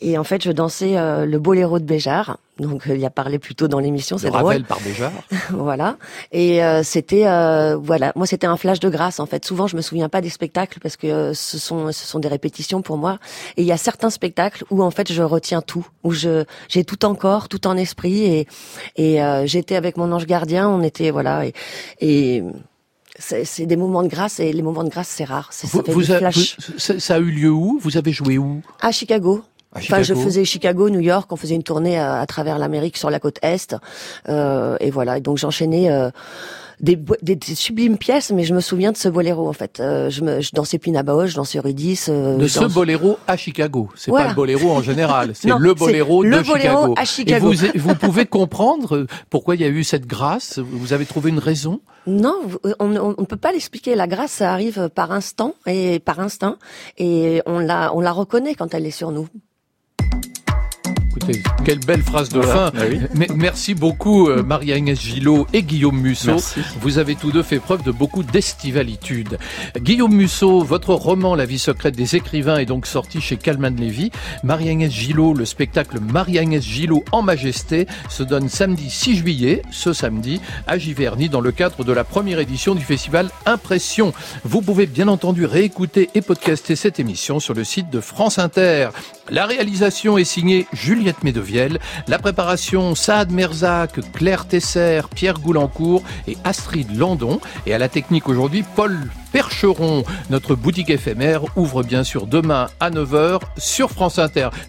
et en fait je dansais euh, le boléro de Béjart. Donc euh, il y a parlé plus tôt dans l'émission, c'est Ravel drôle. par Béjart. voilà. Et euh, c'était euh, voilà, moi c'était un flash de grâce en fait. Souvent je me souviens pas des spectacles parce que euh, ce sont ce sont des répétitions pour moi. Et il y a certains spectacles où en fait je retiens tout, où je j'ai tout en corps, tout en esprit et et euh, j'étais avec mon ange gardien. On était voilà et, et c'est c'est des moments de grâce et les moments de grâce c'est rare. C'est ça Vous, vous a- vous- ça, ça a eu lieu où? Vous avez joué où? À Chicago. À Enfin, je faisais Chicago, New York. On faisait une tournée à, à travers l'Amérique sur la côte est, euh, et voilà. Et donc j'enchaînais euh, des, des, des sublimes pièces, mais je me souviens de ce boléro en fait. Euh, je, me, je dansais Pina Bausch, je dansais Eurydice. euh, de ce danse- boléro à Chicago. C'est Voilà. pas le boléro en général, c'est le boléro le de boléro Chicago. à Chicago. Et vous, vous pouvez comprendre pourquoi il y a eu cette grâce? Vous avez trouvé une raison? Non, on ne peut pas l'expliquer. La grâce, ça arrive par instant et par instinct, et on la, on la reconnaît quand elle est sur nous. Écoutez, quelle belle phrase de Voilà. fin. Bah oui. Merci beaucoup euh, Marie-Agnès Gillot et Guillaume Musso. Merci. Vous avez tous deux fait preuve de beaucoup d'estivalitude. Guillaume Musso, votre roman La vie secrète des écrivains est donc sorti chez Calman Levy. Marie-Agnès Gillot, le spectacle Marie-Agnès Gillot en majesté se donne samedi 6 juillet, ce samedi, à Giverny dans le cadre de la première édition du festival Impression. Vous pouvez bien entendu réécouter et podcaster cette émission sur le site de France Inter. La réalisation est signée Juliette Médevielle, la préparation Saad Merzak, Claire Tesser, Pierre Goulancourt et Astrid Landon. Et à la technique aujourd'hui, Paul Percheron. Notre boutique éphémère ouvre bien sûr demain à 9h sur France Inter.